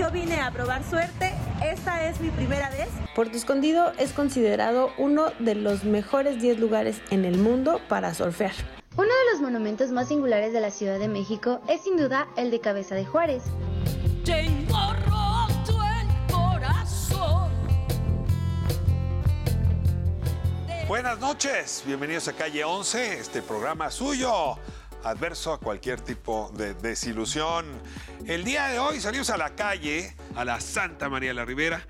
yo vine a probar suerte. Esta es mi primera vez. Puerto Escondido es considerado uno de los mejores 10 lugares en el mundo para surfear. Uno de los monumentos más singulares de la Ciudad de México es sin duda el de Cabeza de Juárez. Tengo roto el corazón. Buenas noches, bienvenidos a Calle 11, este programa suyo, adverso a cualquier tipo de desilusión. El día de hoy salimos a la calle, a la Santa María la Ribera.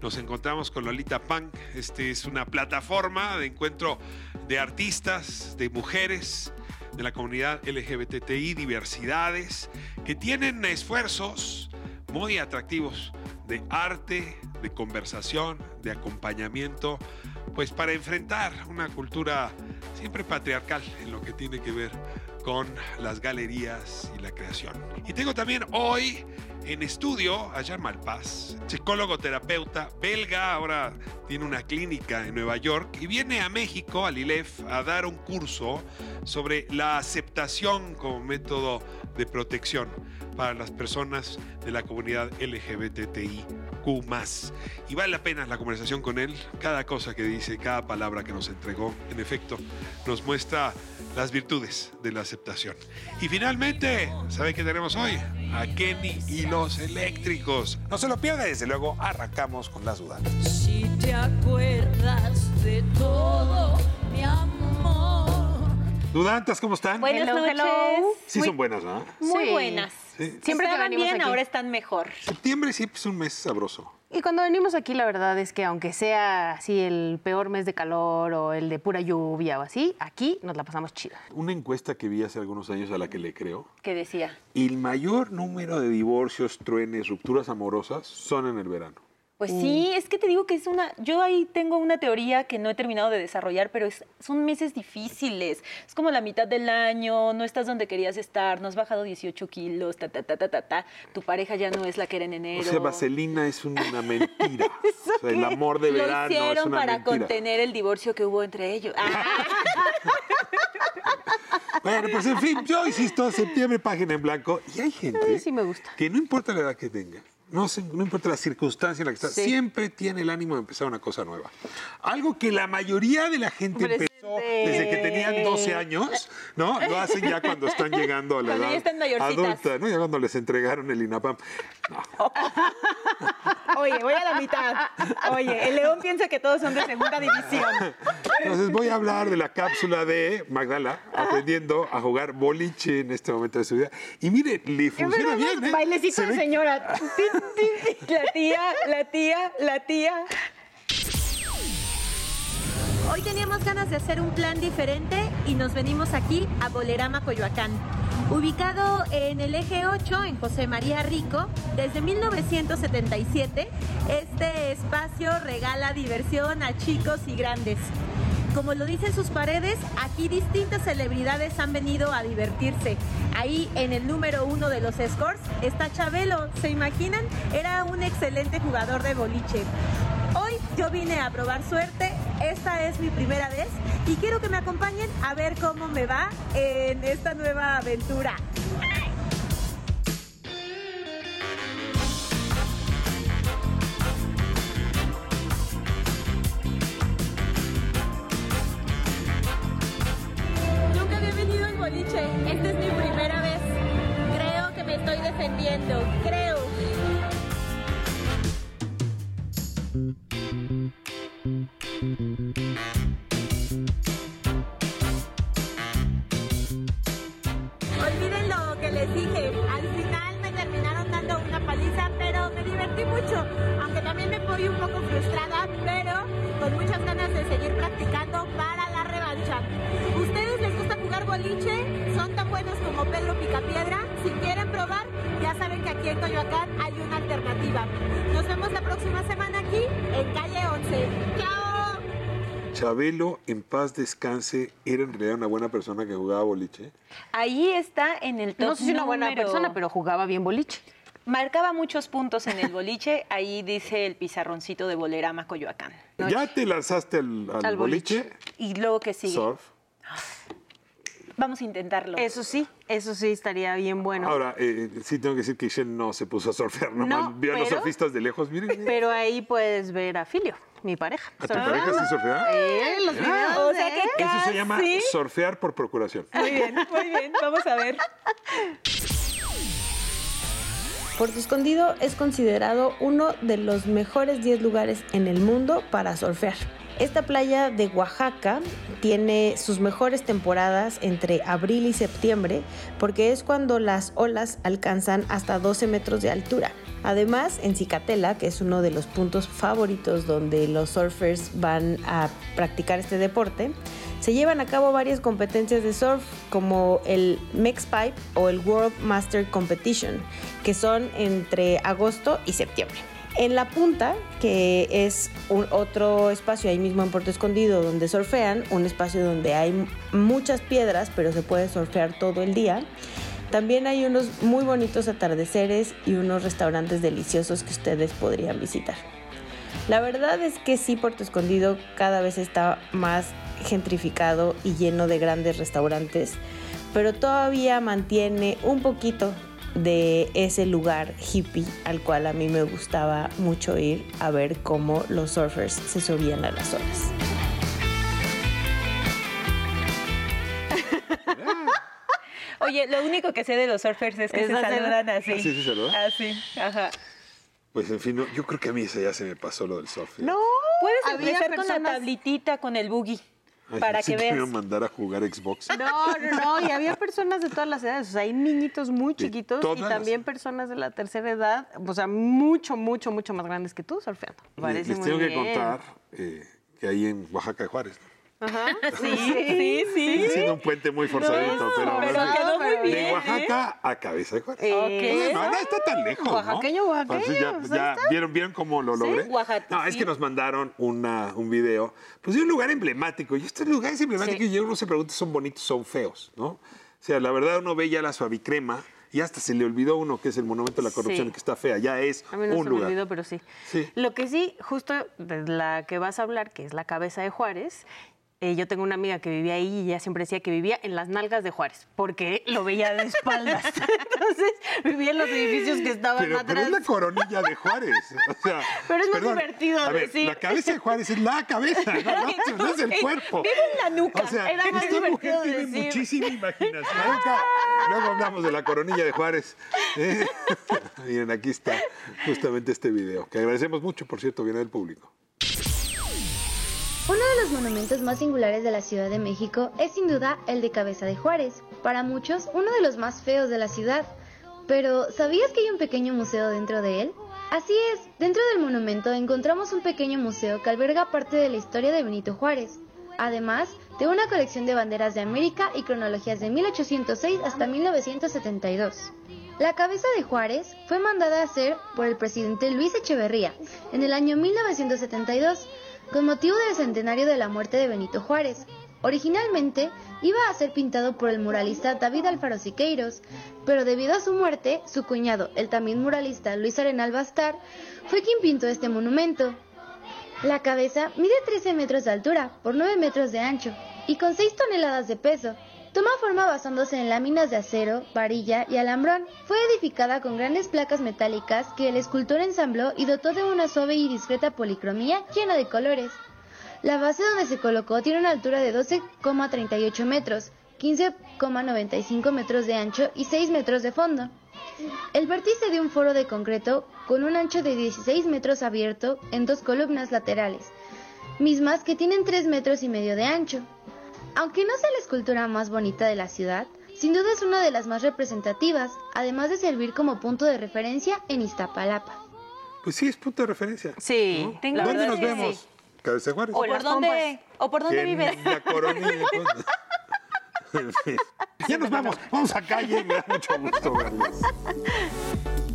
Nos encontramos con Lolita Punk. Este es una plataforma de encuentro de artistas, de mujeres, de la comunidad LGBTI, diversidades, que tienen esfuerzos muy atractivos de arte, de conversación, de acompañamiento, pues para enfrentar una cultura siempre patriarcal en lo que tiene que ver con las galerías y la creación. Y tengo también hoy en estudio a Jan Malpaz, psicólogo terapeuta belga, ahora tiene una clínica en Nueva York y viene a México, al ILEF, a dar un curso sobre la aceptación como método de protección para las personas de la comunidad LGBTI. Y vale la pena la conversación con él. Cada cosa que dice, cada palabra que nos entregó, en efecto, nos muestra las virtudes de la aceptación. Y finalmente, ¿sabe qué tenemos hoy? A Kenny y los eléctricos. No se lo pierda, desde luego, arrancamos con las dudas. Si te acuerdas de todo, mi amor. Dudantas, ¿cómo están? Buenas Hello, noches. hello. Sí son buenas, ¿no? Muy Sí. buenas. Sí. Siempre que Estaban venimos bien, aquí. ahora están mejor. Septiembre siempre es un mes sabroso. Y cuando venimos aquí, la verdad es que aunque sea así el peor mes de calor o el de pura lluvia o así, aquí nos la pasamos chida. Una encuesta que vi hace algunos años a la que le creo, ¿Qué decía? el mayor número de divorcios, truenes, rupturas amorosas son en el verano. Pues sí, es que te digo que es una. Yo ahí tengo una teoría que no he terminado de desarrollar, pero es- son meses difíciles. Es como la mitad del año, no estás donde querías estar, no has bajado 18 kilos, ta, ta, ta, ta, ta, ta. Tu pareja ya no es la que era en enero. O sea, vaselina es una mentira. o sea, el amor de Lo verano hicieron es una para mentira. contener el divorcio que hubo entre ellos. Ah, Bueno, pues en fin, yo insisto, septiembre, página en blanco. Y hay gente Ay, sí me gusta. que no importa la edad que tenga, no, importa la circunstancia en la que está, Sí. siempre tiene el ánimo de empezar una cosa nueva. Algo que la mayoría de la gente Presente. Desde que tenían 12 años, ¿no? Lo hacen ya cuando están llegando a la Cuando edad están adulta, ¿no? Ya cuando les entregaron el INAPAM. No. Oye, voy a la mitad. Oye, el León piensa que todos son de segunda división. Entonces voy a hablar de la cápsula de Magdala aprendiendo a jugar boliche en este momento de su vida. Y mire, le funciona bien, ¿eh? Bailecito Se de ve- señora. La tía, la tía, la tía. Hoy teníamos ganas de hacer un plan diferente y nos venimos aquí a Bolerama Coyoacán. Ubicado en el eje 8 en José María Rico, desde 1977, este espacio regala diversión a chicos y grandes. Como lo dicen sus paredes, aquí distintas celebridades han venido a divertirse. Ahí en el número uno de los scores está Chabelo. ¿Se imaginan? Era un excelente jugador de boliche. Hoy yo vine a probar suerte. Esta es mi primera vez y quiero que me acompañen a ver cómo me va en esta nueva aventura. Paz descanse, era en realidad una buena persona que jugaba boliche. Ahí está en el top No sé si una buena persona, pero jugaba bien boliche. Marcaba muchos puntos en el boliche, ahí dice el pizarroncito de Bolerama Coyoacán. ¿Ya te lanzaste al, al Al boliche? boliche. Y luego que sigue. Surf. Vamos a intentarlo. Eso sí, eso sí estaría bien bueno. Ahora, eh, sí tengo que decir que Shen no se puso a surfear, nomás No, vio a los pero- surfistas de lejos. Miren. Pero ahí puedes ver a Filio, mi pareja. ¿A tu pareja sí surfea? Eh, los videos, O sea ¿eh? que Eso se llama surfear por procuración. Muy bien, muy bien. Vamos a ver. Puerto Escondido es considerado uno de los mejores 10 lugares en el mundo para surfear. Esta playa de Oaxaca tiene sus mejores temporadas entre abril y septiembre porque es cuando las olas alcanzan hasta 12 metros de altura. Además, en Cicatela, que es uno de los puntos favoritos donde los surfers van a practicar este deporte, se llevan a cabo varias competencias de surf como el Mex Pipe o el World Master Competition, que son entre agosto y septiembre. En la punta, que es un otro espacio ahí mismo en Puerto Escondido donde surfean, un espacio donde hay muchas piedras, pero se puede surfear todo el día. También hay unos muy bonitos atardeceres y unos restaurantes deliciosos que ustedes podrían visitar. La verdad es que sí, Puerto Escondido cada vez está más gentrificado y lleno de grandes restaurantes, pero todavía mantiene un poquito de ese lugar hippie al cual a mí me gustaba mucho ir a ver cómo los surfers se subían a las olas. Oye, lo único que sé de los surfers es que Es se saludan así. ¿Así se saludan? Así, ajá. Pues en fin, no, yo creo que a mí ese ya se me pasó lo del surf. No, Puedes empezar con la tablitita, con el boogie, Ay, para que te veas. iba a mandar a jugar Xbox. No, no, no, y había personas de todas las edades, o sea, hay niñitos muy chiquitos y las- también personas de la tercera edad, o sea, mucho, mucho, mucho más grandes que tú surfeando. Les, tengo que contar eh, que ahí en Oaxaca de Juárez. ¿No? Ajá, Sí, sí, sí. Estoy haciendo un puente muy forzadito, pero, pero así, quedó muy bien. de Oaxaca a Cabeza de Juárez. Eh, No, no está tan lejos, ¿no? Oaxaqueño, oaxaqueño, Entonces ya, pues ya. ¿vieron, ¿vieron cómo lo logré? Oaxaca, No, es sí. que nos mandaron una, un video, pues de un lugar emblemático. Y estos lugares emblemáticos, Sí. y uno se pregunta, ¿son bonitos, son feos? ¿no? O sea, la verdad uno ve ya la suavicrema y hasta se le olvidó uno que es el monumento de la corrupción, Sí. que está fea. Ya es A mí no un se lugar. me olvidó, pero sí. Sí. Lo que sí, justo de la que vas a hablar, que es la cabeza de Juárez, eh, yo tengo una amiga que vivía ahí y ella siempre decía que vivía en las nalgas de Juárez, porque lo veía de espaldas. Entonces vivía en los edificios que estaban Pero, pero atrás. es la coronilla de Juárez. O sea, Pero es más perdón, divertido a ver, decir. La cabeza de Juárez es la cabeza, no, es el cuerpo. Vive en la nuca. O sea, Era más esta mujer tiene decir. muchísima imaginación. Luego hablamos de la coronilla de Juárez. ¿eh? Miren, aquí está justamente este video, que agradecemos mucho, por cierto, viene del público. Uno de los monumentos más singulares de la Ciudad de México es sin duda el de Cabeza de Juárez, para muchos uno de los más feos de la ciudad. Pero, ¿sabías que hay un pequeño museo dentro de él? Así es, dentro del monumento encontramos un pequeño museo que alberga parte de la historia de Benito Juárez, además de una colección de banderas de América y cronologías de 1806 hasta 1972. La cabeza de Juárez fue mandada a hacer por el presidente Luis Echeverría en el año 1972 con motivo del centenario de la muerte de Benito Juárez. Originalmente iba a ser pintado por el muralista David Alfaro Siqueiros, pero debido a su muerte, su cuñado, el también muralista Luis Arenal Bastar, fue quien pintó este monumento. La cabeza mide 13 metros de altura por 9 metros de ancho y con 6 toneladas de peso. Toma forma basándose en láminas de acero, varilla y alambrón. Fue edificada con grandes placas metálicas que el escultor ensambló y dotó de una suave y discreta policromía llena de colores. La base donde se colocó tiene una altura de 12,38 metros, 15,95 metros de ancho y 6 metros de fondo. El vértice de un foro de concreto con un ancho de 16 metros abierto en dos columnas laterales, mismas que tienen 3 metros y medio de ancho. Aunque no sea la escultura más bonita de la ciudad, sin duda es una de las más representativas, además de servir como punto de referencia en Iztapalapa. Pues sí, es punto de referencia. Sí, ¿no? tengo- ¿Dónde nos vemos? sí. Cabeza Juárez. ¿O por dónde, o por dónde En vives? La coronilla. ya nos vamos. Vamos a calle. Me da mucho gusto verles.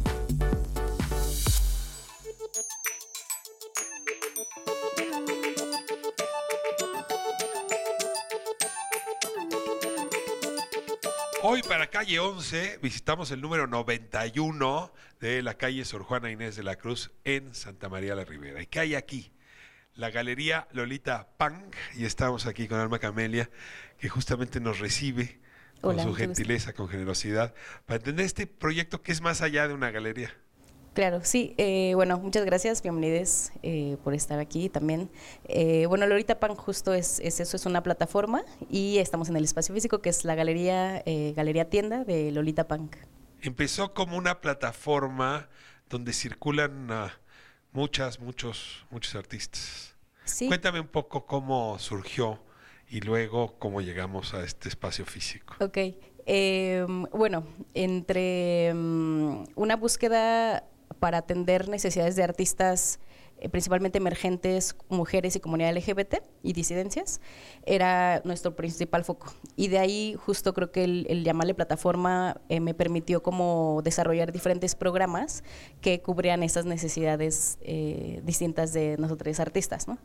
Hoy para calle 11 visitamos el número 91 de la calle Sor Juana Inés de la Cruz en Santa María la Ribera. ¿Y qué hay aquí? La Galería Lolita Pang y estamos aquí con Alma Camelia que justamente nos recibe con Hola, su gentileza, con generosidad, para entender este proyecto que es más allá de una galería. Claro, sí. eh, bueno, muchas gracias, bienvenidos eh, por estar aquí también. Eh, bueno, Lolita Punk justo es, es eso, es una plataforma y estamos en el espacio físico que es la galería, eh, galería tienda de Lolita Punk. Empezó como una plataforma donde circulan ah, muchas, muchos, muchos artistas. Sí. Cuéntame un poco cómo surgió y luego cómo llegamos a este espacio físico. Ok. Eh, bueno, entre mm, una búsqueda para atender necesidades de artistas, principalmente emergentes, mujeres y comunidad LGBT y disidencias, era nuestro principal foco. Y de ahí justo creo que el, el llamarle plataforma eh, me permitió como desarrollar diferentes programas que cubrían esas necesidades eh, distintas de nosotros artistas. ¿no?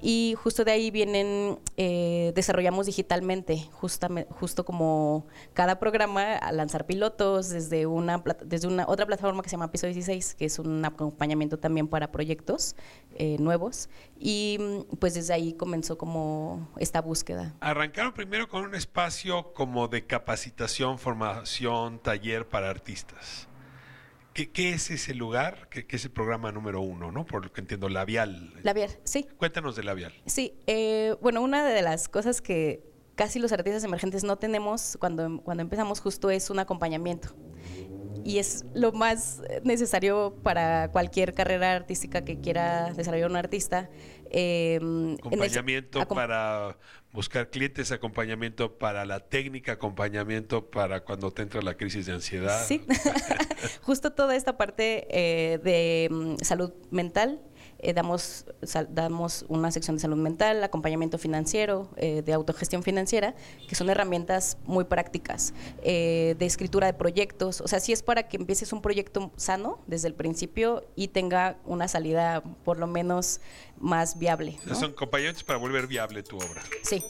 Y justo de ahí vienen, eh, desarrollamos digitalmente, justame- justo como cada programa, a lanzar pilotos desde una, desde una otra plataforma que se llama Piso 16, que es un acompañamiento también para proyectos eh, nuevos. Y mm, pues desde ahí comenzó como esta búsqueda. Arrancaron primero con un espacio como de capacitación, formación, taller para artistas. ¿Qué, qué es ese lugar? ¿Qué, qué es el programa número uno, ¿no? Por lo que entiendo, Labial. Labial, sí. Cuéntanos de Labial. Sí, eh, bueno, una de las cosas que casi los artistas emergentes no tenemos cuando, cuando empezamos justo es un acompañamiento. Y es lo más necesario para cualquier carrera artística que quiera desarrollar un artista. eh, en el- Acompañamiento acom- para buscar clientes, acompañamiento para la técnica, acompañamiento para cuando te entra la crisis de ansiedad. Sí, justo toda esta parte eh, de mm, salud mental. Eh, damos, sal- damos una sección de salud mental, acompañamiento financiero, eh, de autogestión financiera, que son herramientas muy prácticas, eh, de escritura de proyectos. O sea, sí es para que empieces un proyecto sano desde el principio y tenga una salida por lo menos más viable. Son acompañamientos para volver viable tu obra. Sí.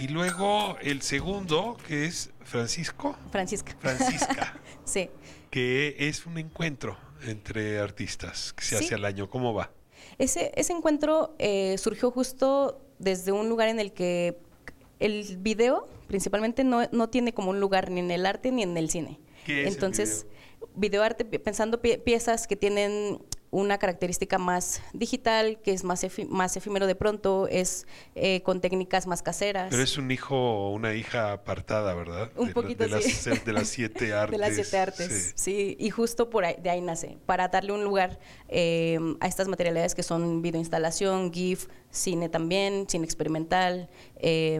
Y luego el segundo, que es Francisco, Francisca. Francisca, Sí. que es un encuentro entre artistas que se Sí. hace al año. ¿Cómo va? Ese, ese encuentro eh, surgió justo desde un lugar en el que el video principalmente no, no tiene como un lugar ni en el arte ni en el cine. ¿Qué es el Entonces, videoarte, pensando pie- piezas que tienen una característica más digital, que es más, efi- más efímero de pronto, es eh, con técnicas más caseras. Pero es un hijo o una hija apartada, ¿verdad? Un de, poquito de, sí. las, de las siete artes. De las siete artes, sí. sí. y justo por ahí, de ahí nace, para darle un lugar eh, a estas materialidades que son videoinstalación, GIF, cine también, cine experimental, eh,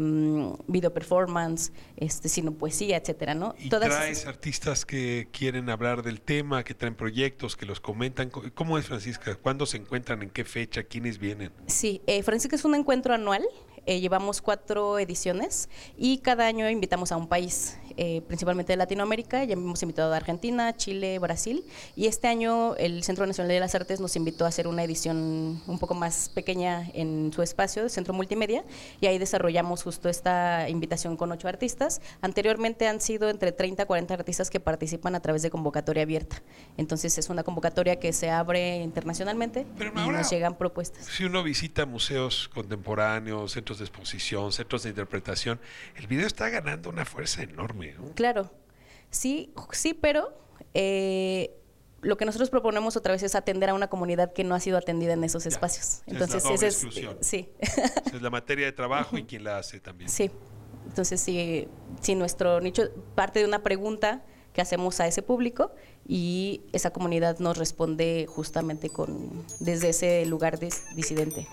video performance, este, cine poesía, etcétera, ¿no? Y Todas traes esas- artistas que quieren hablar del tema, que traen proyectos, que los comentan. Co- ¿Cómo es, Francisca? ¿Cuándo se encuentran? ¿En qué fecha? ¿Quiénes vienen? Sí, eh, Francisca es un encuentro anual. eh, llevamos cuatro ediciones y cada año invitamos a un país, eh, principalmente de Latinoamérica. Ya hemos invitado a Argentina, Chile, Brasil. Y este año el Centro Nacional de las Artes nos invitó a hacer una edición un poco más pequeña en su espacio, el Centro Multimedia. Y ahí desarrollamos justo esta invitación con ocho artistas. Anteriormente han sido entre 30 a 40 artistas que participan a través de convocatoria abierta. Entonces es una convocatoria que se abre internacionalmente Pero y ahora- nos llegan propuestas. Si uno visita museos contemporáneos, centros de exposición, centros de interpretación, el video está ganando una fuerza enorme. ¿No? Claro, sí, sí, pero eh, lo que nosotros proponemos otra vez es atender a una comunidad que no ha sido atendida en esos Ya, espacios. es la Entonces, doble ese es, exclusión. sí, Esa Es la materia de trabajo y quién la hace también. sí. Entonces, sí, sí, nuestro nicho parte de una pregunta que hacemos a ese público y esa comunidad nos responde justamente con desde ese lugar dis- disidente.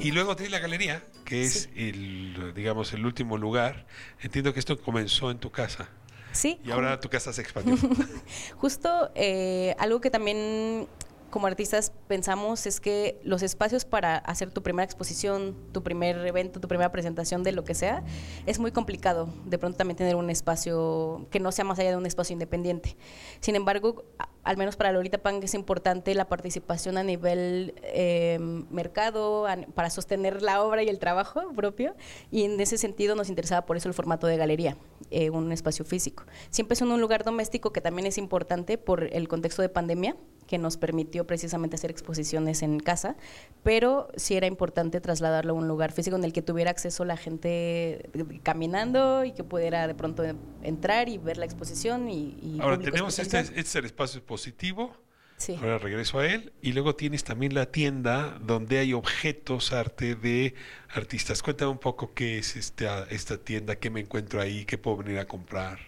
Y luego tienes la galería, que es el, digamos, el último lugar. Entiendo que esto comenzó en tu casa Sí. y ahora tu casa se expandió. Justo eh, algo que también como artistas pensamos es que los espacios para hacer tu primera exposición, tu primer evento, tu primera presentación de lo que sea, es muy complicado. De pronto también tener un espacio que no sea más allá de un espacio independiente. Sin embargo, al menos para Lolita Pang es importante la participación a nivel eh, mercado, para sostener la obra y el trabajo propio. Y en ese sentido nos interesaba por eso el formato de galería, eh, un espacio físico. Siempre es un lugar doméstico que también es importante por el contexto de pandemia que nos permitió precisamente hacer exposiciones en casa, pero sí era importante trasladarlo a un lugar físico en el que tuviera acceso la gente caminando y que pudiera de pronto entrar y ver la exposición y, y Ahora tenemos este, este es el espacio positivo. Sí. Ahora regreso a él. Y luego tienes también la tienda donde hay objetos, arte de artistas. Cuéntame un poco qué es esta, esta tienda, qué me encuentro ahí, qué puedo venir a comprar.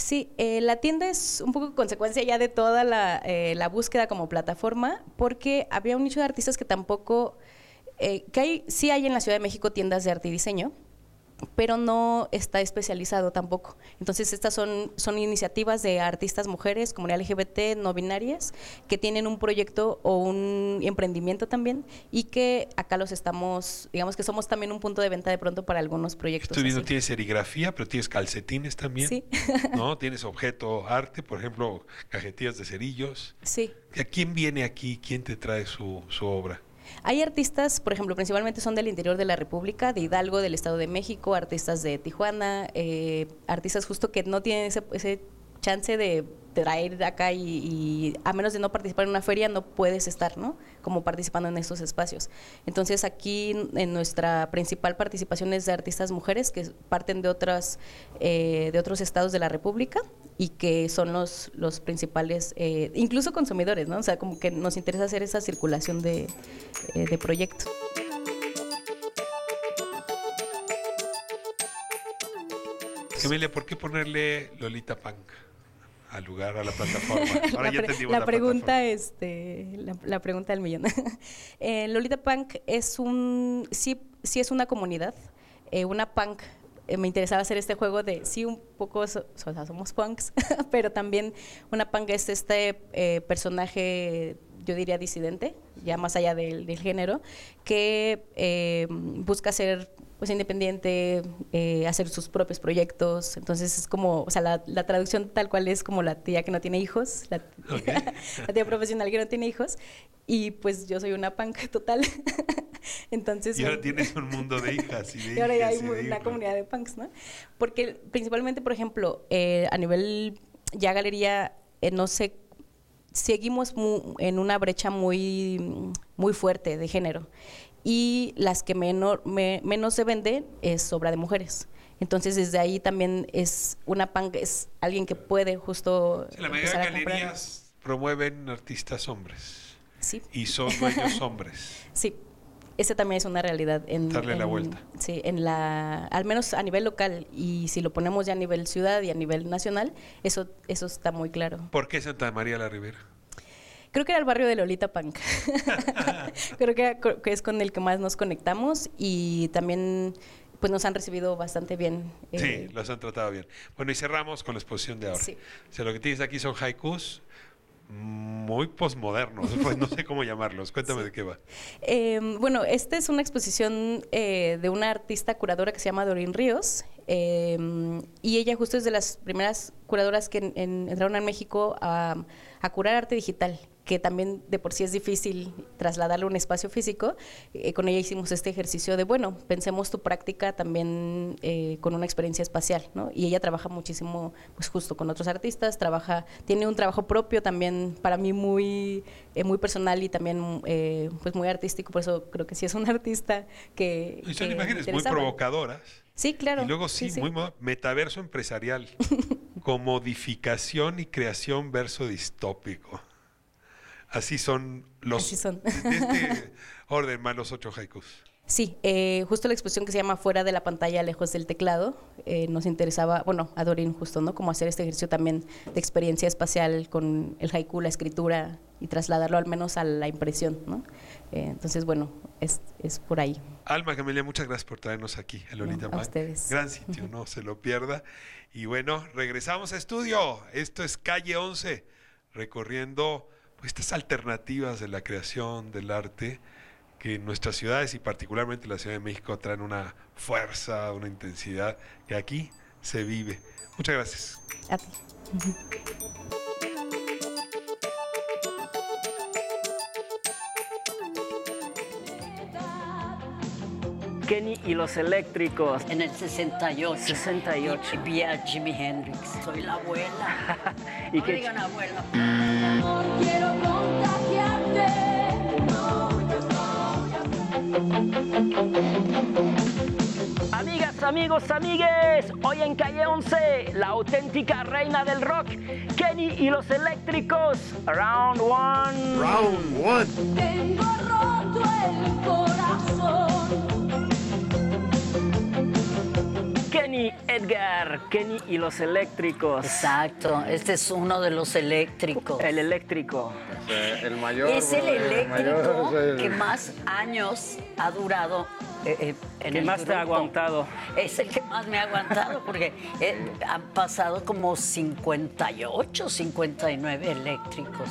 Sí, eh, la tienda es un poco consecuencia ya de toda la, eh, la búsqueda como plataforma, porque había un nicho de artistas que tampoco, eh, que hay, sí hay en la Ciudad de México tiendas de arte y diseño, pero no está especializado tampoco. Entonces, estas son, son iniciativas de artistas mujeres, comunidad LGBT, no binarias, que tienen un proyecto o un emprendimiento también y que acá los estamos, digamos que somos también un punto de venta de pronto para algunos proyectos. Estoy viendo, tienes serigrafía, pero tienes calcetines también. Sí. ¿No? Tienes objeto, arte, por ejemplo, cajetillas de cerillos. Sí. ¿A quién viene aquí? ¿Quién te trae su, su obra? Hay artistas, por ejemplo, principalmente son del interior de la República, de Hidalgo, del Estado de México, artistas de Tijuana, eh, artistas justo que no tienen ese, ese chance de traer acá y, y a menos de no participar en una feria no puedes estar, ¿no? Como participando en estos espacios. Entonces aquí en nuestra principal participación es de artistas mujeres que parten de otras eh, de otros estados de la República y que son los los principales, eh, incluso consumidores, ¿no? O sea, como que nos interesa hacer esa circulación de, eh, de proyectos. Emilia, ¿por qué ponerle Lolita Punk al lugar, a la plataforma? Ahora la, ya pre- la la pregunta plataforma. este la, la pregunta del millón Eh, Lolita Punk es un sí sí es una comunidad eh, una punk eh, me interesaba hacer este juego de sí un poco so- o sea, somos punks pero también una punk es este personaje yo diría disidente ya más allá del, del género que eh, busca ser pues independiente, eh, hacer sus propios proyectos. Entonces es como, o sea, la, la traducción tal cual es como la tía que no tiene hijos, la, Ok. la tía profesional que no tiene hijos. Y pues yo soy una punk total. Entonces. Y ahora bueno, tienes un mundo de hijas y de y ahora ya hay hijas y una comunidad de punks, ¿no? Porque principalmente, por ejemplo, eh, a nivel ya galería, eh, no sé, seguimos mu- en una brecha muy, muy fuerte de género. Y las que menor, me- menos se vende es obra de mujeres. Entonces, desde ahí también es una punk, es alguien que puede justo. Sí, la mayoría de comprar. galerías promueven artistas hombres Sí, y son dueños hombres. sí. Esa también es una realidad en, Darle la vuelta. Sí, en la, al menos a nivel local y si lo ponemos ya a nivel ciudad y a nivel nacional, eso, eso está muy claro. ¿Por qué Santa María la Ribera? Creo que era el barrio de Lolita Punk. Creo que, que es con el que más nos conectamos y también pues nos han recibido bastante bien. Sí, eh, los han tratado bien. Bueno, y cerramos con la exposición de ahora. Sí. O sea, lo que tienes aquí son haikus muy posmodernos, pues no sé cómo llamarlos. Cuéntame de qué va. Eh, bueno, esta es una exposición eh, de una artista curadora que se llama Doreen Ríos. eh, y ella justo es de las primeras curadoras que en- en- entraron a México a, a curar arte digital, que también de por sí es difícil trasladarlo a un espacio físico. Eh, con ella hicimos este ejercicio de, bueno, pensemos tu práctica también eh, con una experiencia espacial, ¿no? Y ella trabaja muchísimo, pues justo con otros artistas, trabaja, tiene un trabajo propio también para mí muy, eh, muy personal y también eh, pues muy artístico, por eso creo que sí es un artista que... Y son que imágenes muy provocadoras. Sí, claro. Y luego sí, muy metaverso empresarial, comodificación y creación verso distópico. Así son los Así son. de este orden más los ocho haikus. Sí, eh, justo la exposición que se llama Fuera de la pantalla, lejos del teclado, eh, nos interesaba, bueno, a Dorin justo, ¿no? Como hacer este ejercicio también de experiencia espacial con el haiku, la escritura y trasladarlo al menos a la impresión, ¿no? Eh, entonces, bueno, es, es por ahí. Alma Camelia, muchas gracias por traernos aquí a Lolita a Punk. ustedes. Gran sitio, no se lo pierda. Y bueno, regresamos a estudio. Esto es Calle 11, recorriendo estas alternativas de la creación del arte que nuestras ciudades y particularmente la Ciudad de México traen una fuerza, una intensidad que aquí se vive. Muchas gracias. A Kenny y los eléctricos. En el 68. 68. Y vi a Jimi Hendrix. Soy la abuela. ¿Y no me digan abuela. Quiero contagiarte. Amigas, amigos, amigues, hoy en Calle 11, la auténtica reina del rock, Kenny y los eléctricos, Round One. Round one. Tengo roto el corazón. Kenny Edgar, Kenny y los eléctricos. Exacto. Este es uno de los eléctricos. El eléctrico. El mayor. Es el eléctrico mayor, que más años ha durado eh, eh, en ¿Qué el más te ha aguantado? Es el que más me ha aguantado porque eh, han pasado como 58, 59 eléctricos.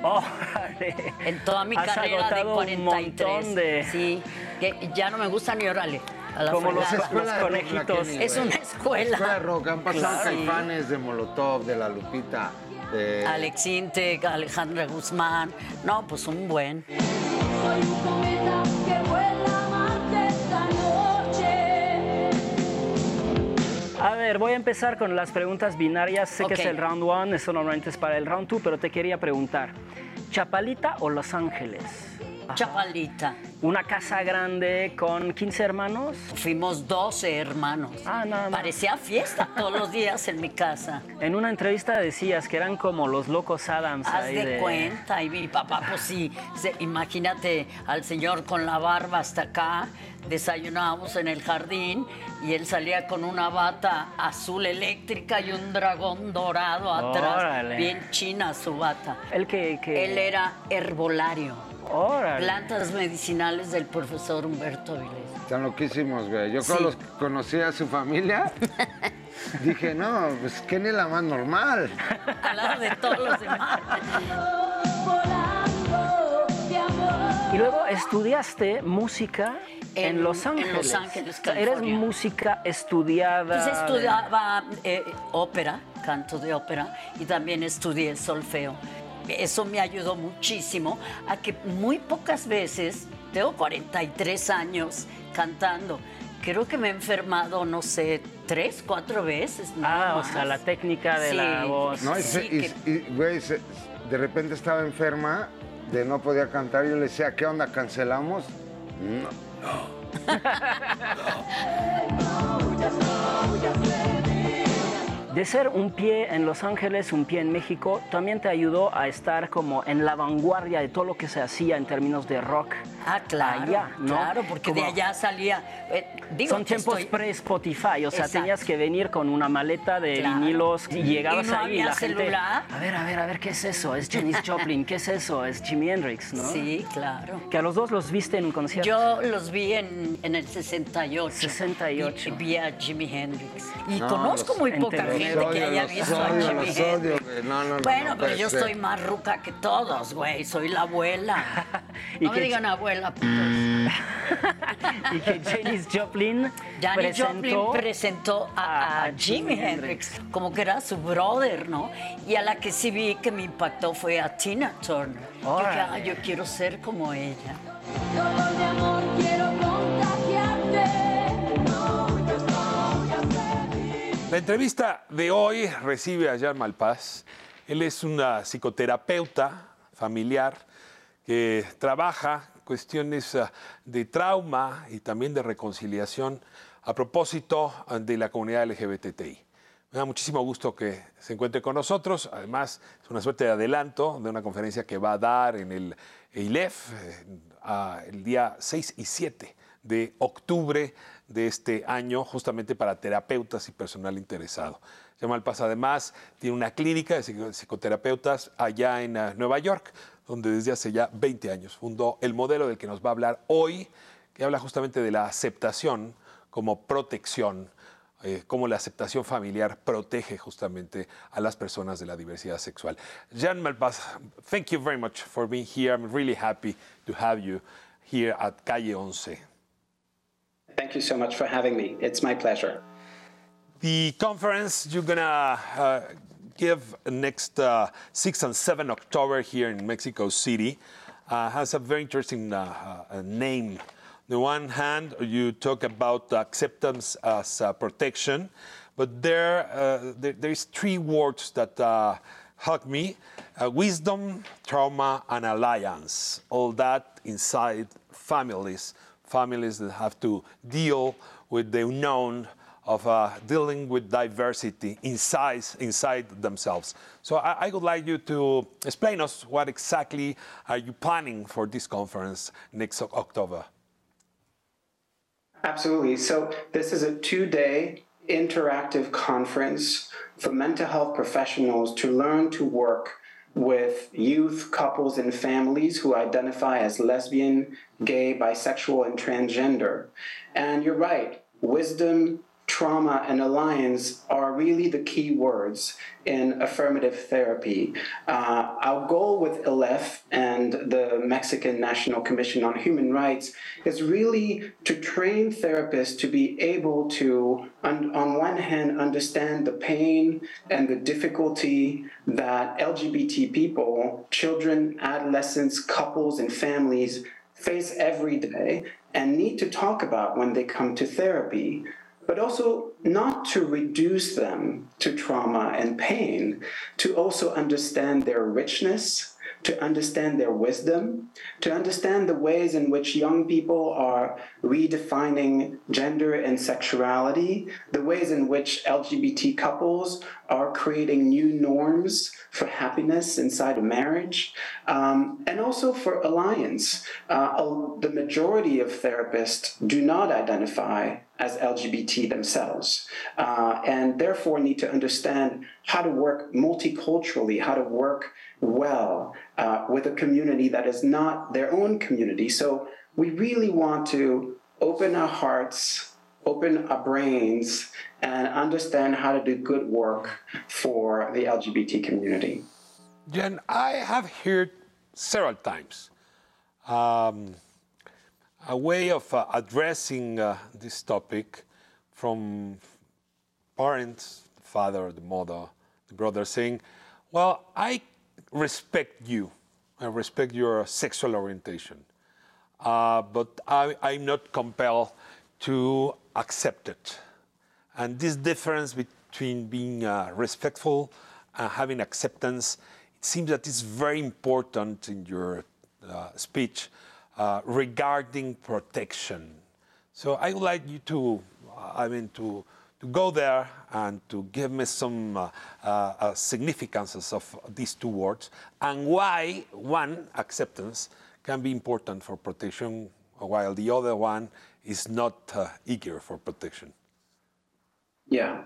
Órale. En toda mi Has carrera de agotado un 43. montón de- Sí, que ya no me gusta ni órale. A la Como los- los conejitos. Es una escuela. Escuela rock. Han pasado Claro. caifanes de Molotov, de La Lupita, de... Alex Intec, Alejandra Guzmán. No, pues un buen. Soy un cometa que vuela a Marte esta noche. A ver, voy a empezar con las preguntas binarias. Sé que es el round one, eso normalmente es para el round two, pero te quería preguntar, ¿Chapalita o Los Ángeles? Chapalita. Una casa grande con 15 hermanos. Fuimos 12 hermanos. Ah, nada más. Parecía fiesta todos los días en mi casa. En una entrevista decías que eran como los locos Adams. Haz ahí de, cuenta. Y mi papá, pues sí, se- imagínate al señor con la barba hasta acá. Desayunábamos en el jardín y él salía con una bata azul eléctrica y un dragón dorado atrás. Órale. Bien china su bata. Que... que- Él era herbolario. Órale. Plantas medicinales del profesor Humberto Avilés. Están loquísimos, güey. Yo Sí. cuando los conocí a su familia, dije, no, pues Kenny es la más normal. Al lado de todos los demás. Y luego estudiaste música en, En- Los en Ángeles. Los Ángeles, sea, Eres California. música estudiada. Pues estudiaba eh, ópera, canto de ópera, y también estudié solfeo. Eso me ayudó muchísimo a que muy pocas veces, tengo 43 años cantando, creo que me he enfermado, no sé, tres, cuatro veces. Ah, o sea, la técnica de Sí. la voz. ¿no? Y, Sí, y- que- y, güey, se- de repente estaba enferma, de no podía cantar. Yo le decía, ¿qué onda? ¿Cancelamos? No. De ser un pie en Los Ángeles, un pie en México, también te ayudó a estar como en la vanguardia de todo lo que se hacía en términos de rock. Ah, claro, allá, ¿no? claro, porque de Como- allá salía, eh, digo, Son tiempos estoy- pre-Spotify, o sea, Exacto. tenías que venir con una maleta de Claro. vinilos y llegabas Y no ahí y había la gente, celular. a ver, a ver, a ver, ¿qué es eso? Es Janis Joplin, ¿qué es eso? Es Jimi Hendrix, ¿no? Sí, claro. Que a los dos los viste en un concierto. Yo los vi en, en el 68. 68. Y vi a Jimi Hendrix. Y No, conozco los- muy poca gente Los que haya visto a los odio. No, no, bueno, no pero puede yo ser. estoy más ruca que todos, güey. Soy la abuela. ¿Y no me qué- digan abuela, putos. y que Janis Joplin Janis presentó Joplin presentó a, a- a a Jimi Hendrix como que era su brother, ¿no? Y a la que sí vi que me impactó fue a Tina Turner. Yo. "Ay, yo quiero ser como ella. La entrevista de hoy recibe a Jan Malpaz. Él es una psicoterapeuta familiar que trabaja cuestiones ah, de trauma y también de reconciliación a propósito de la comunidad LGBTI. Me da muchísimo gusto que se encuentre con nosotros. Además, es una suerte de adelanto de una conferencia que va a dar en el ILEF eh, el día 6 y 7 de octubre de este año, justamente para terapeutas y personal interesado. Yamal Paz además tiene una clínica de psico- psicoterapeutas allá en ah, Nueva York, donde desde hace ya 20 años fundó el modelo del que nos va a hablar hoy, que habla justamente de la aceptación como protección, eh, cómo la aceptación familiar protege justamente a las personas de la diversidad sexual. Jan Malpaz, thank you very much for being here. I'm really happy to have you here at Calle 11. Thank you so much for having me. It's my pleasure. The conference you're gonna uh, give next uh, 6 and 7 October here in Mexico City uh, has a very interesting uh, uh, name. the one hand, you talk about acceptance as uh, protection, but there, there, there's three words that hug me: uh, wisdom, trauma, and alliance. All that inside families, families that have to deal with the unknown of uh, dealing with diversity inside, inside themselves. So I, I, would like you to explain us what exactly are you planning for this conference next October? Absolutely. So this is a two-day interactive conference for mental health professionals to learn to work with youth, couples, and families who identify as lesbian, gay, bisexual, and transgender. And you're right, wisdom, trauma, and alliance are really the key words in affirmative therapy. Uh, our goal with ILEF and the Mexican National Commission on Human Rights is really to train therapists to be able to, on, on one hand, understand the pain and the difficulty that LGBT people, children, adolescents, couples, and families face every day and need to talk about when they come to therapy but also not to reduce them to trauma and pain, to also understand their richness, to understand their wisdom, to understand the ways in which young people are redefining gender and sexuality, the ways in which LGBT couples are creating new norms for happiness inside a marriage, um, and also for alliance. Uh, the majority of therapists do not identify as LGBT themselves, uh, and therefore need to understand how to work multiculturally, how to work well uh, with a community that is not their own community. So we really want to open our hearts, open our brains, and understand how to do good work for the LGBT community. Jen, I have heard several times um, a way of uh, addressing uh, this topic from parents, the father, the mother, the brother, saying, Well, I respect you, I respect your sexual orientation, uh, but I, I'm not compelled to accept it. And this difference between being uh, respectful and having acceptance, it seems that it's very important in your uh, speech uh, regarding protection. So I would like you to, I mean, to, to go there and to give me some uh, uh, significances of these two words and why one, acceptance, can be important for protection while the other one is not uh, eager for protection. Yeah.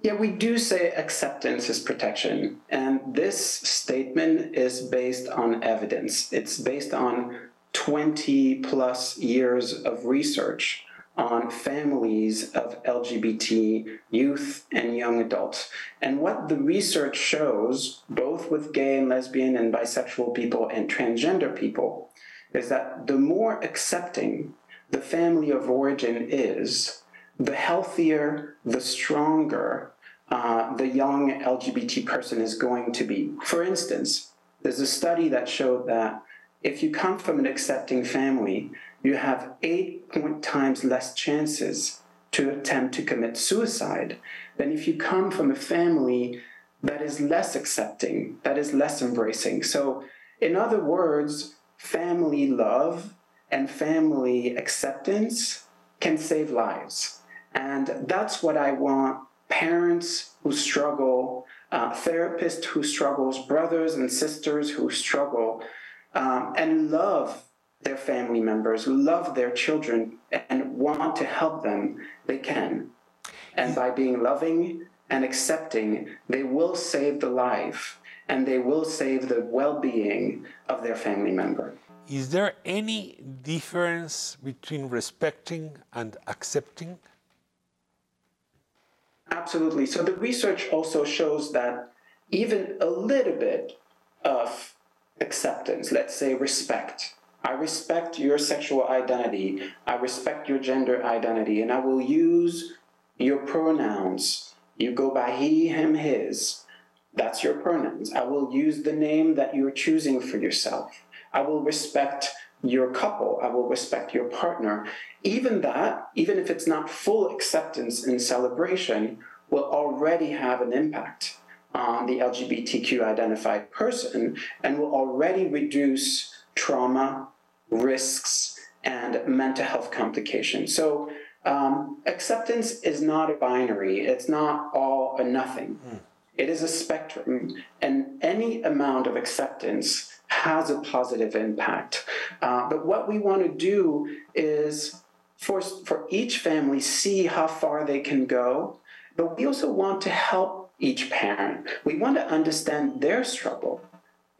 Yeah, we do say acceptance is protection. And this statement is based on evidence. It's based on 20 plus years of research on families of LGBT youth and young adults. And what the research shows, both with gay and lesbian and bisexual people and transgender people, is that the more accepting the family of origin is, the healthier, the stronger uh, the young LGBT person is going to be. For instance, there's a study that showed that if you come from an accepting family, you have eight point times less chances to attempt to commit suicide than if you come from a family that is less accepting, that is less embracing. So, in other words, family love and family acceptance can save lives. And that's what I want parents who struggle, uh, therapists who struggles, brothers and sisters who struggle um, and love their family members, love their children, and want to help them, they can. And by being loving and accepting, they will save the life and they will save the well being of their family member. Is there any difference between respecting and accepting? Absolutely. So the research also shows that even a little bit of acceptance, let's say respect. I respect your sexual identity. I respect your gender identity, and I will use your pronouns. You go by he, him, his. That's your pronouns. I will use the name that you're choosing for yourself. I will respect your couple. I will respect your partner. Even that, even if it's not full acceptance and celebration, will already have an impact on the LGBTQ identified person and will already reduce trauma, risks, and mental health complications. So, um, acceptance is not a binary, it's not all or nothing. It is a spectrum, and any amount of acceptance has a positive impact. Uh, but what we want to do is for, for each family see how far they can go, but we also want to help each parent. We want to understand their struggle.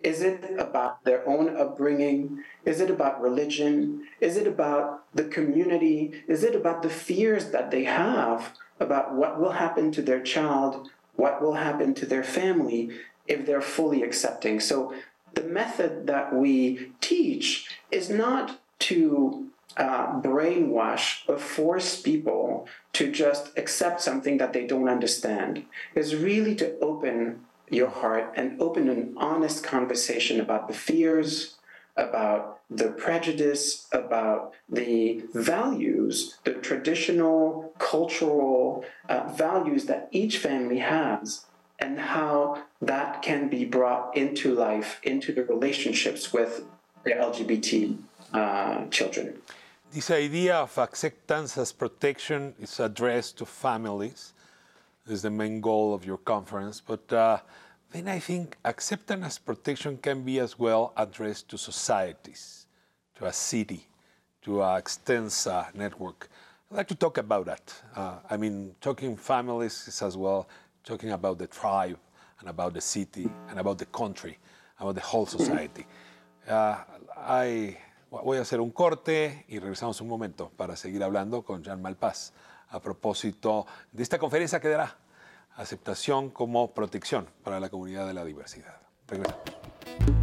Is it about their own upbringing? Is it about religion? Is it about the community? Is it about the fears that they have about what will happen to their child, what will happen to their family if they're fully accepting? So, the method that we teach is not to uh, brainwash or force people to just accept something that they don't understand. It's really to open your heart and open an honest conversation about the fears, about the prejudice, about the values, the traditional cultural uh, values that each family has, and how that can be brought into life, into the relationships with the LGBT uh, children. This idea of acceptance as protection is addressed to families, is the main goal of your conference. But uh, then I think acceptance as protection can be as well addressed to societies, to a city, to an extensive network. I'd like to talk about that. Uh, I mean, talking families is as well talking about the tribe and about the city and about the country, about the whole society. Uh, I, voy a hacer un corte y regresamos un momento para seguir hablando con Jean Malpaz a propósito de esta conferencia que dará aceptación como protección para la comunidad de la diversidad. Regresamos.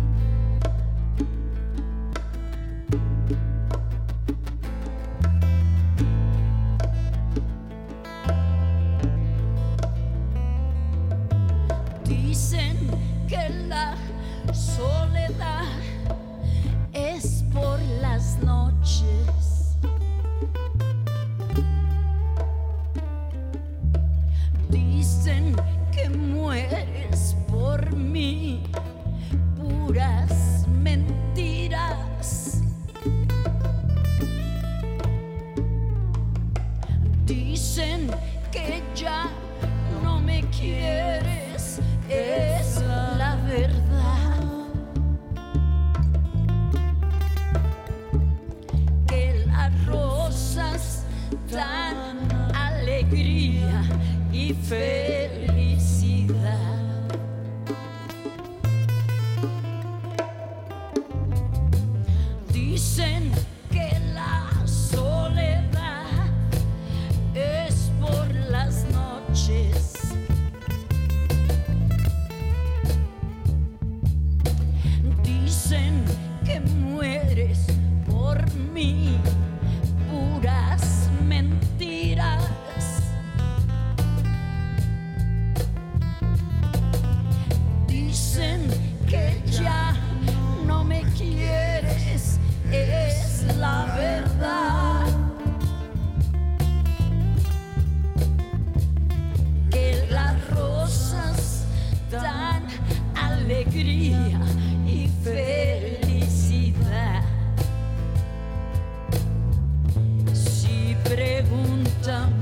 Alegría y felicidad. Si preguntan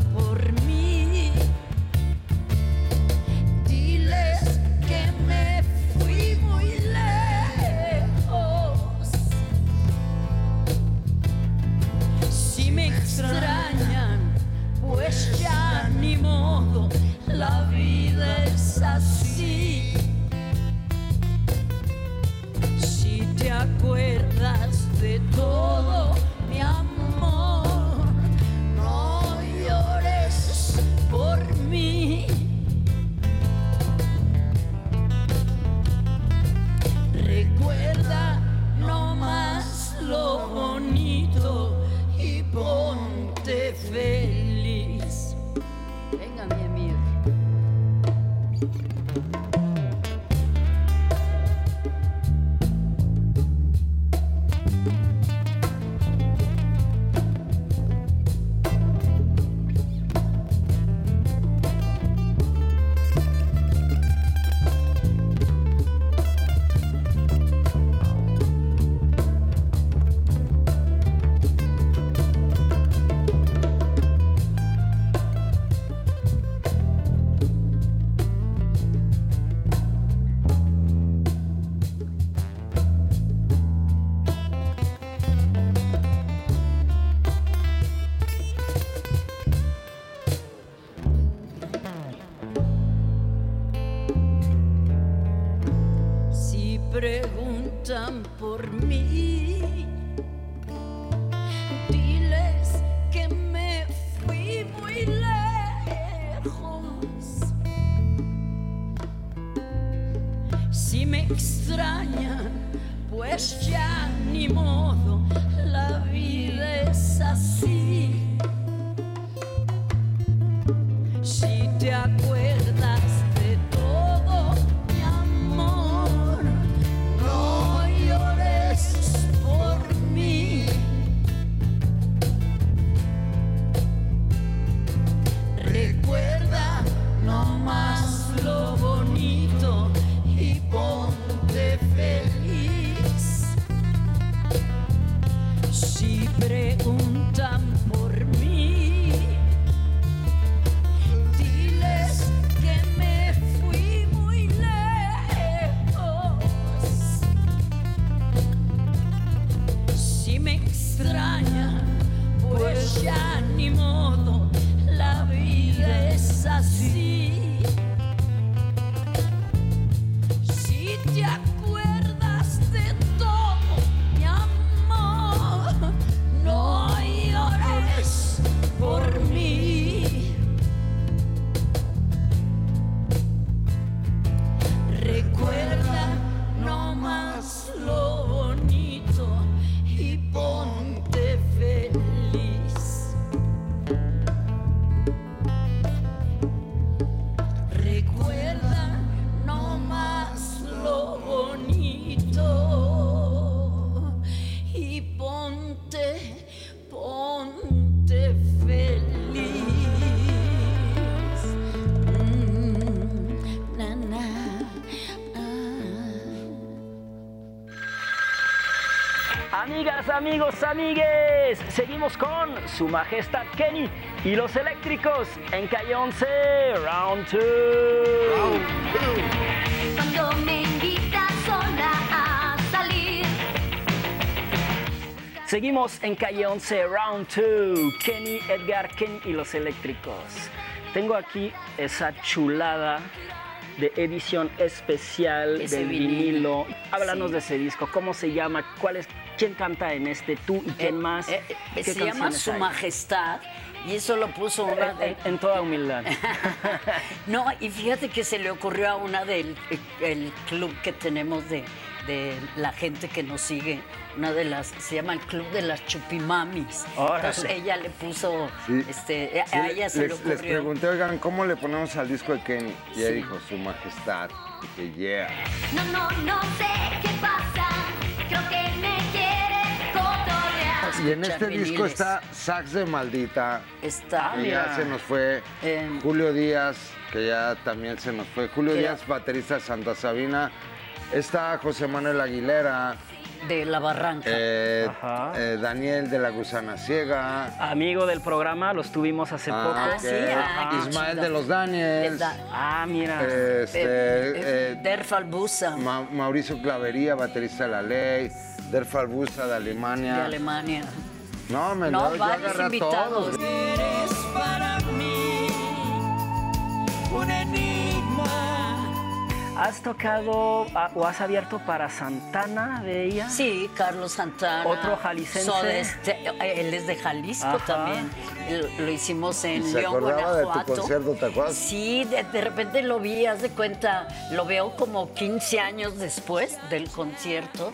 mí. Diles que me fui muy lejos. Si me extrañan, pues ya ni modo, amigues, seguimos con Su Majestad Kenny y los eléctricos en calle 11, round 2. Cuando me invitas sola a salir. Seguimos en calle 11, round 2. Kenny, Edgar, Kenny y los eléctricos. Tengo aquí esa chulada de edición especial Ese del vinilo. vinilo. Háblanos Sí. de ese disco, cómo se llama, cuál es, quién canta en este, tú y quién Eh, más. eh, ¿Qué se llama Su hay? Majestad y eso lo puso una de... En, en toda humildad. No, y fíjate que se le ocurrió a una del el club que tenemos de, de la gente que nos sigue, una de las, se llama el Club de las Chupimamis. Órale. Entonces ella le puso, Sí. este, a- Sí, a ella se le les, les ocurrió. pregunté, oigan, ¿cómo le ponemos al disco de Kenny? Y ella Sí. dijo, Su Majestad. Y dije, yeah. No, no, no sé qué pasa. Y en este disco está Sax de Maldita. Está. que ya se nos fue. Julio Díaz, que ya también se nos fue. Julio Díaz, baterista de Santa Sabina. Está José Manuel Aguilera. De La Barranca. eh, eh, Daniel de la Gusana Ciega. Amigo del programa, los tuvimos hace Ah, poco. ok. sí, ah, Ismael de los Daniels. Ah, mira. Este, eh, Derfal Busa. Ma- Mauricio Clavería, baterista de La Ley. Derfal Busa de Alemania. de Alemania. No, me No, yo varios agarré a invitados. todos. Eres para mí un enigma. ¿Has tocado ah, o has abierto para Santana de ella? Sí, Carlos Santana. Otro jalicense. Soda Este- él es de Jalisco Ajá. también. Lo, lo hicimos en ¿Y se León, acordaba de tu Guanajuato. concierto, te acuerdas? Sí, de, de repente lo vi, haz de cuenta, lo veo como 15 años después del concierto.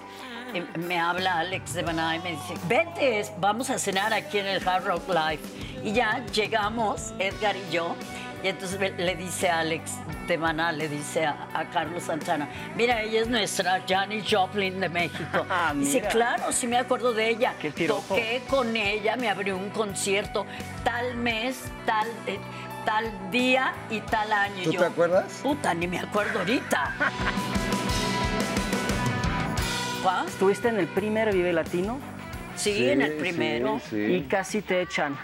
Me habla Alex de Maná y me dice, vente, es- vamos a cenar aquí en el Hard Rock Live. Y ya llegamos, Edgar y yo, y entonces le dice a Alex de Maná, le dice a, a Carlos Santana, mira, ella es nuestra Janis Joplin de México. dice, mira. claro, sí me acuerdo de ella. Qué. Toqué con ella, me abrió un concierto tal mes, tal, eh, tal día y tal año. ¿Tú yo, te acuerdas? Puta, ni me acuerdo ahorita. ¿Estuviste en el primer Vive Latino? Sí, en el primero. Y casi te echan.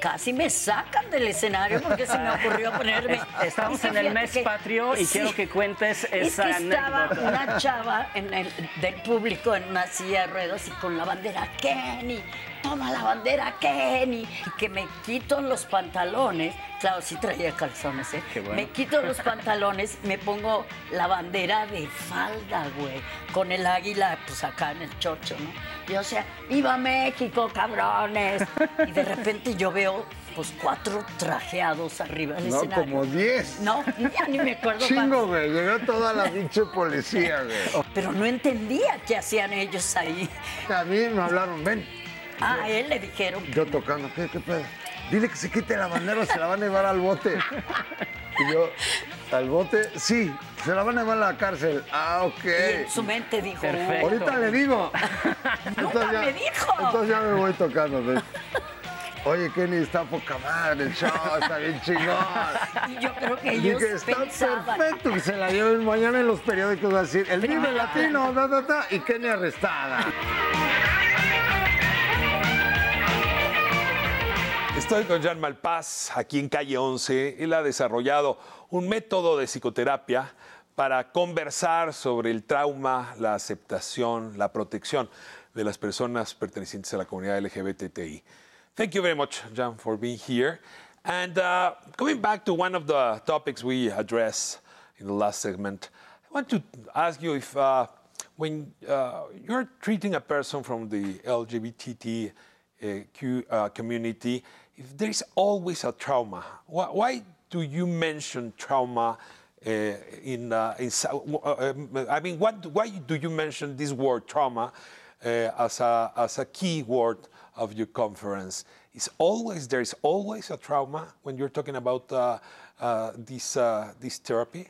Casi me sacan del escenario porque se me ocurrió ponerme. Estamos Es en el mes que- patrio y sí. quiero que cuentes Es esa que estaba anécdota. una chava en el, del público en una silla de ruedas y con la bandera Kenny, toma la bandera, Kenny. Y que me quito los pantalones. Claro, sí traía calzones, ¿eh? Qué bueno. Me quito los pantalones, me pongo la bandera de falda, güey. Con el águila, pues acá en el chocho, ¿no? Y o sea, ¡Viva México, cabrones! Y de repente yo veo, pues, cuatro trajeados arriba del No, escenario. como 10. No, ya ni me acuerdo Chingo, güey. Llegó toda la pinche policía, güey. Pero no entendía qué hacían ellos ahí. A mí me hablaron, ven. Ah, a él le dijeron. Yo tocando, ¿qué, qué pedo? Dile que se quite la bandera, se la van a llevar al bote. Y yo, ¿al bote? Sí, se la van a llevar a la cárcel. Ah, ok. Y en su mente dijo. Perfecto. Ahorita le digo. Nunca me dijo. Entonces ya me voy tocando. ¿ves? Oye, Kenny, está poca madre el show, está bien chingón. Y yo creo que ellos Dije, está pensaban. perfecto que se la lleven mañana en los periódicos a decir, el Vive Latino, da, da, da, y Kenny arrestada. Estoy con Jan Malpaz, aquí en calle 11. Él ha desarrollado un método de psicoterapia para conversar sobre el trauma, la aceptación, la protección de las personas pertenecientes a la comunidad LGBTI. Thank you very much, Jan, for being here. And uh, coming back to one of the topics we addressed in the last segment, I want to ask you if uh, when uh, you're treating a person from the LGBTQ uh, community, if there is always a trauma, why, why do you mention trauma uh, in, uh, in uh, um, I mean, what, why do you mention this word trauma uh, as, a, as a key word of your conference? Is always there is always a trauma when you're talking about uh, uh, this uh, this therapy?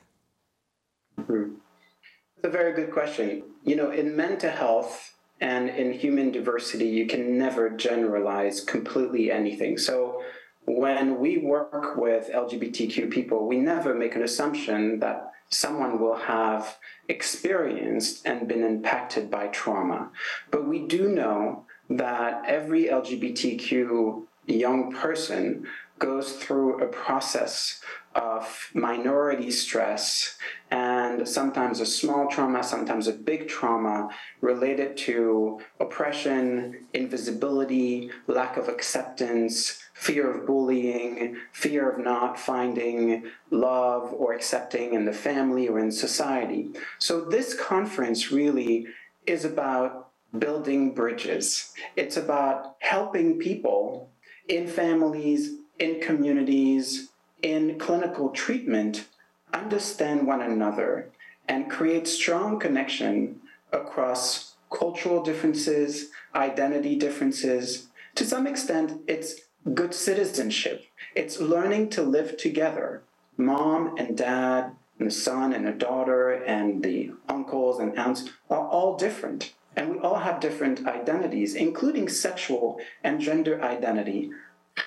It's a very good question. You know, in mental health and in human diversity, you can never generalize completely anything. So when we work with LGBTQ people, we never make an assumption that someone will have experienced and been impacted by trauma. But we do know that every LGBTQ young person goes through a process of minority stress and sometimes a small trauma, sometimes a big trauma related to oppression, invisibility, lack of acceptance, fear of bullying, fear of not finding love or accepting in the family or in society. So, this conference really is about building bridges. It's about helping people in families, in communities, in clinical treatment understand one another and create strong connection across cultural differences, identity differences. To some extent, it's good citizenship. It's learning to live together. Mom and dad, and the son and a daughter, and the uncles and aunts are all different. And we all have different identities, including sexual and gender identity.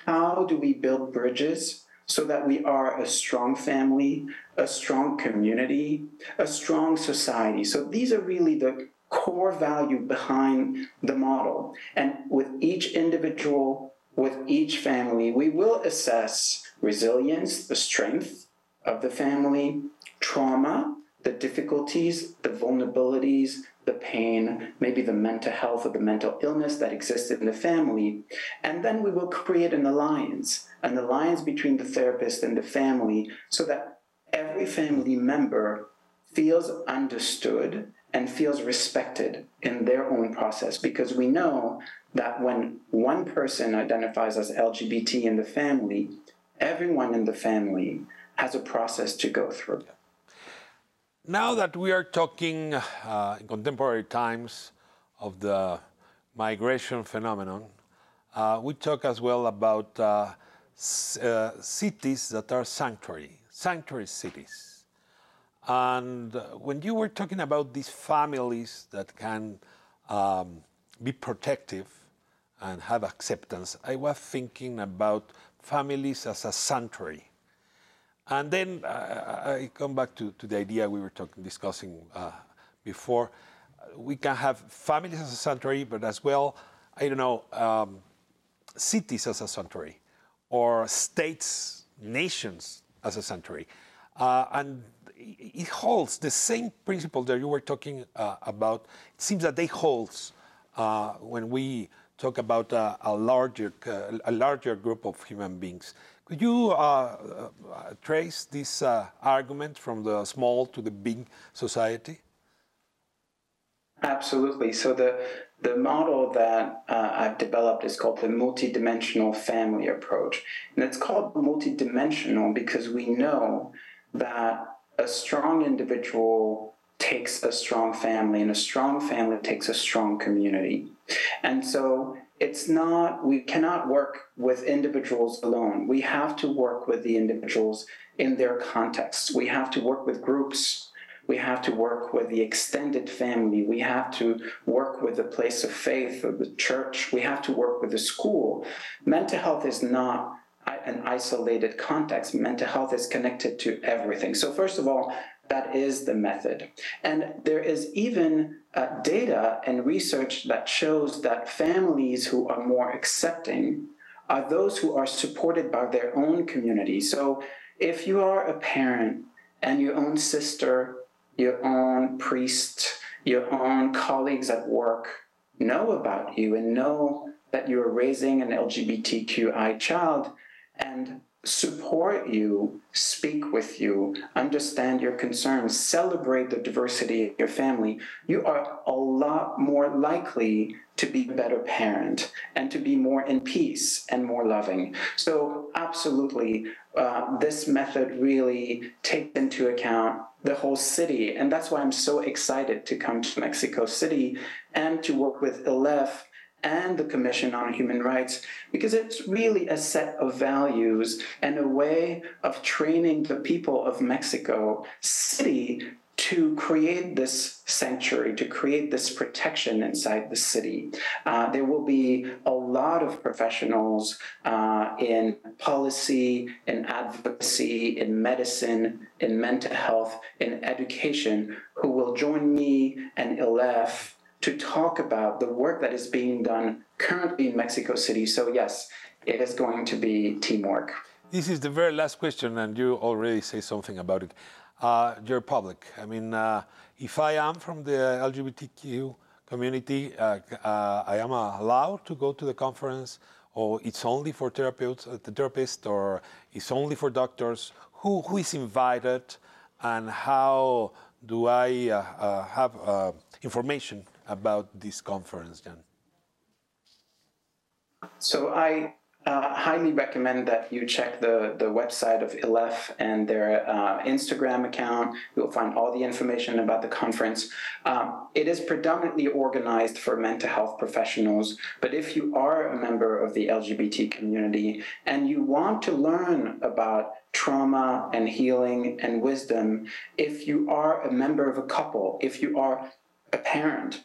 How do we build bridges so that we are a strong family, a strong community, a strong society? So these are really the core value behind the model. And with each individual, with each family, we will assess resilience, the strength of the family, trauma, the difficulties, the vulnerabilities, the pain, maybe the mental health or the mental illness that exists in the family. And then we will create an alliance, an alliance between the therapist and the family, so that every family member feels understood and feels respected in their own process. Because we know that when one person identifies as LGBT in the family, everyone in the family has a process to go through. Now that we are talking uh, in contemporary times of the migration phenomenon, uh, we talk as well about uh, uh, cities that are sanctuary, sanctuary cities. And when you were talking about these families that can um, be protective and have acceptance, I was thinking about families as a sanctuary. And then uh, I I come back to, to the idea we were talking, discussing uh, before. We can have families as a sanctuary, but as well, I don't know, um, cities as a sanctuary, or states, nations as a sanctuary. Uh, and it holds the same principle that you were talking uh, about. It seems that they hold uh, when we talk about uh, a larger a larger group of human beings. Could you uh, uh, trace this uh, argument from the small to the big society? Absolutely. So the the model that uh, I've developed is called the multidimensional family approach, and it's called multidimensional because we know that a strong individual takes a strong family, and a strong family takes a strong community, and so it's not we cannot work with individuals alone. We have to work with the individuals in their contexts. We have to work with groups we have to work with the extended family. We have to work with the place of faith or the church. We have to work with the school. Mental health is not an isolated context. Mental health is connected to everything. So, first of all, that is the method. And there is even uh, data and research that shows that families who are more accepting are those who are supported by their own community. So, if you are a parent and your own sister your own priest, your own colleagues at work know about you and know that you're raising an LGBTQI child and support you, speak with you, understand your concerns, celebrate the diversity of your family, you are a lot more likely to be a better parent and to be more in peace and more loving. So, absolutely, uh, this method really takes into account the whole city. And that's why I'm so excited to come to Mexico City and to work with ELEF and the Commission on Human Rights because it's really a set of values and a way of training the people of Mexico City to create this sanctuary, to create this protection inside the city. Uh, there will be a lot of professionals uh, in policy, in advocacy, in medicine, in mental health, in education who will join me and ILEF to talk about the work that is being done currently in Mexico City. So, yes, it is going to be teamwork. This is the very last question, and you already say something about it. Uh, your public. I mean, uh, if I am from the LGBTQ community, uh, uh, I am allowed to go to the conference, or it's only for therapists, uh, the therapist, or it's only for doctors. Who, who is invited, and how do I uh, have information about this conference, Jan? So I uh, highly recommend that you check the, the website of ILEF and their uh, Instagram account. You'll find all the information about the conference. Um, it is predominantly organized for mental health professionals, but if you are a member of the LGBT community and you want to learn about trauma and healing and wisdom, if you are a member of a couple, if you are a parent,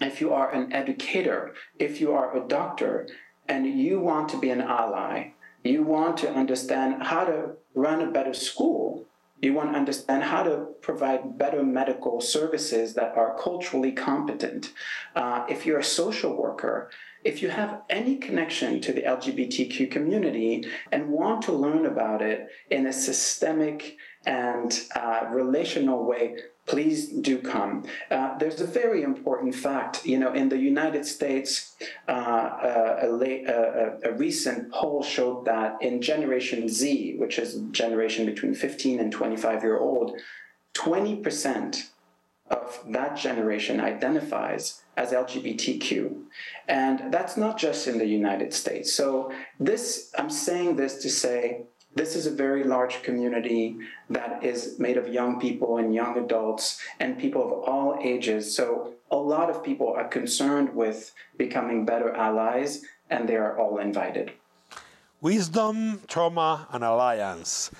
if you are an educator, if you are a doctor, and you want to be an ally, you want to understand how to run a better school, you want to understand how to provide better medical services that are culturally competent. Uh, if you're a social worker, if you have any connection to the LGBTQ community and want to learn about it in a systemic and uh, relational way, please do come. Uh, there's a very important fact. You know, in the United States, uh, uh a, late, uh, a, recent poll showed that in Generation Z, which is a generation between 15 and 25 year old, 20% of that generation identifies as LGBTQ. And that's not just in the United States. So this, I'm saying this to say this is a very large community that is made of young people and young adults and people of all ages. So a lot of people are concerned with becoming better allies, and they are all invited. Wisdom, trauma, and alliance.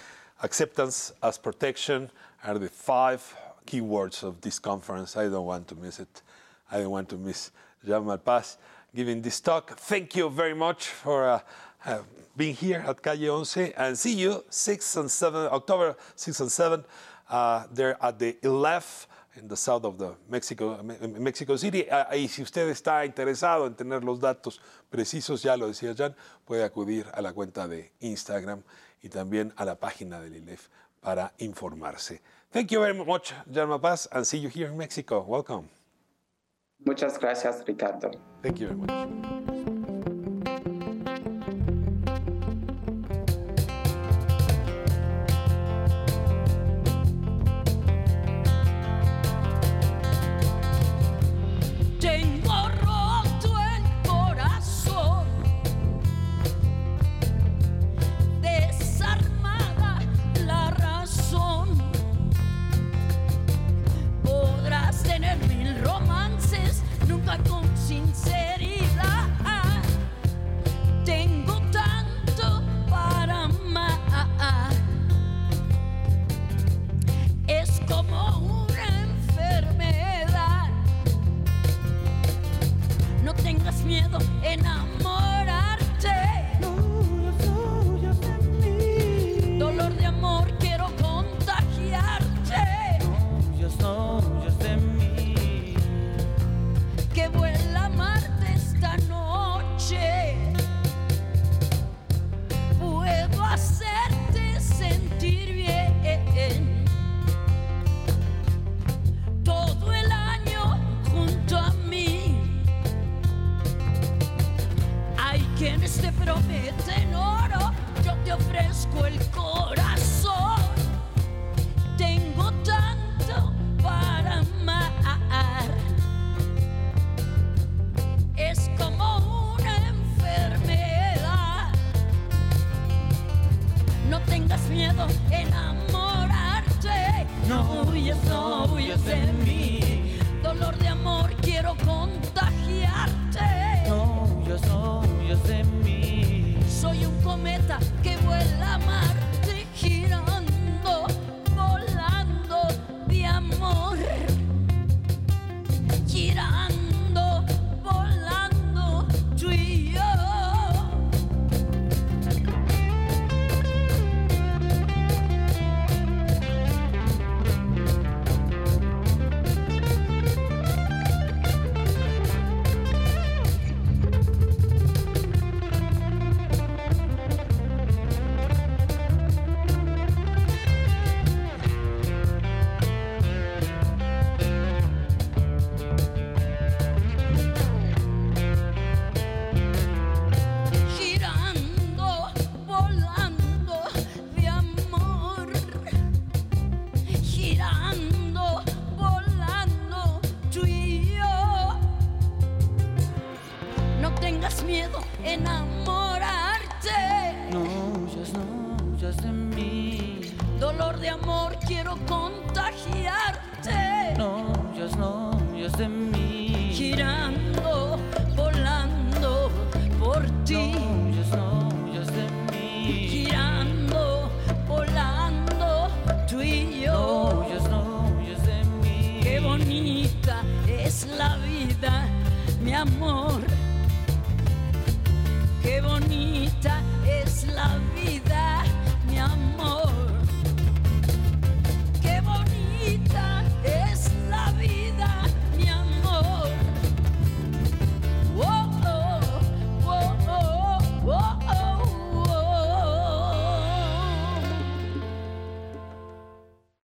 Acceptance as protection are the five keywords of this conference. I don't want to miss it. I don't want to miss Jamal Malpass giving this talk. Thank you very much for uh, uh, being here at Calle 11 and see you 6 and 7, October 6 and 7, uh, there at the 11 in the south of the Mexico, Mexico City. Uh, y si usted está interesado en tener los datos precisos, ya lo decía Jan, puede acudir a la cuenta de Instagram y también a la página del ILEF para informarse. Thank you very much, Jan Mapaz, and see you here in Mexico. Welcome. Muchas gracias, Ricardo. Thank you very much.